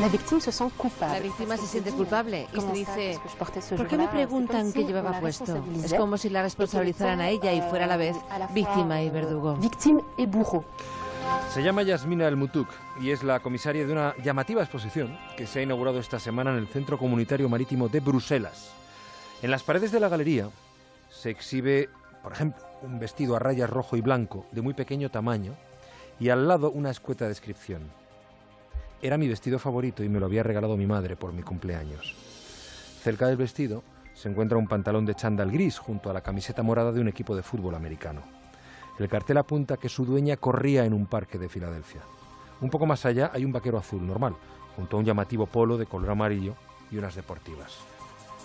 La víctima se La víctima se siente culpable y se dice, ¿por qué me preguntan qué llevaba puesto? Es como si la responsabilizaran a ella y fuera a la vez víctima y verdugo. Víctima y burro. Se llama Yasmina El Mutuk y es la comisaria de una llamativa exposición que se ha inaugurado esta semana en el Centro Comunitario Marítimo de Bruselas. En las paredes de la galería se exhibe, por ejemplo, un vestido a rayas rojo y blanco de muy pequeño tamaño y al lado una escueta descripción. Era mi vestido favorito y me lo había regalado mi madre por mi cumpleaños. Cerca del vestido se encuentra un pantalón de chándal gris junto a la camiseta morada de un equipo de fútbol americano. El cartel apunta que su dueña corría en un parque de Filadelfia. Un poco más allá hay un vaquero azul normal, junto a un llamativo polo de color amarillo y unas deportivas.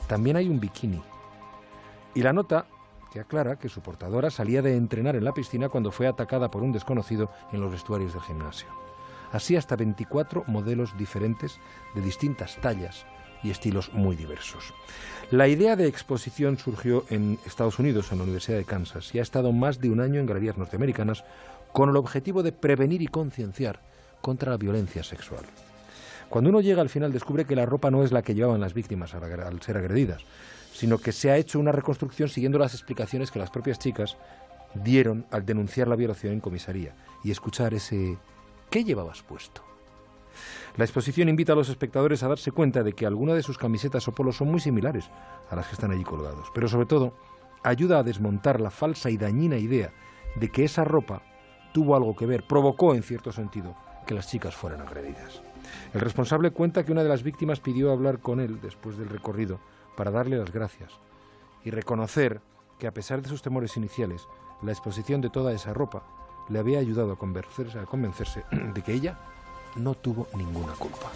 También hay un bikini. Y la nota que aclara que su portadora salía de entrenar en la piscina cuando fue atacada por un desconocido en los vestuarios del gimnasio. Así hasta 24 modelos diferentes de distintas tallas y estilos muy diversos. La idea de exposición surgió en Estados Unidos, en la Universidad de Kansas, y ha estado más de un año en galerías norteamericanas con el objetivo de prevenir y concienciar contra la violencia sexual. Cuando uno llega al final descubre que la ropa no es la que llevaban las víctimas al ser agredidas, sino que se ha hecho una reconstrucción siguiendo las explicaciones que las propias chicas dieron al denunciar la violación en comisaría y escuchar ese ¿qué llevabas puesto? La exposición invita a los espectadores a darse cuenta de que algunas de sus camisetas o polos son muy similares a las que están allí colgados, pero sobre todo ayuda a desmontar la falsa y dañina idea de que esa ropa tuvo algo que ver, provocó en cierto sentido que las chicas fueran agredidas. El responsable cuenta que una de las víctimas pidió hablar con él después del recorrido para darle las gracias y reconocer que a pesar de sus temores iniciales, la exposición de toda esa ropa le había ayudado a convencerse, a convencerse de que ella no tuvo ninguna culpa.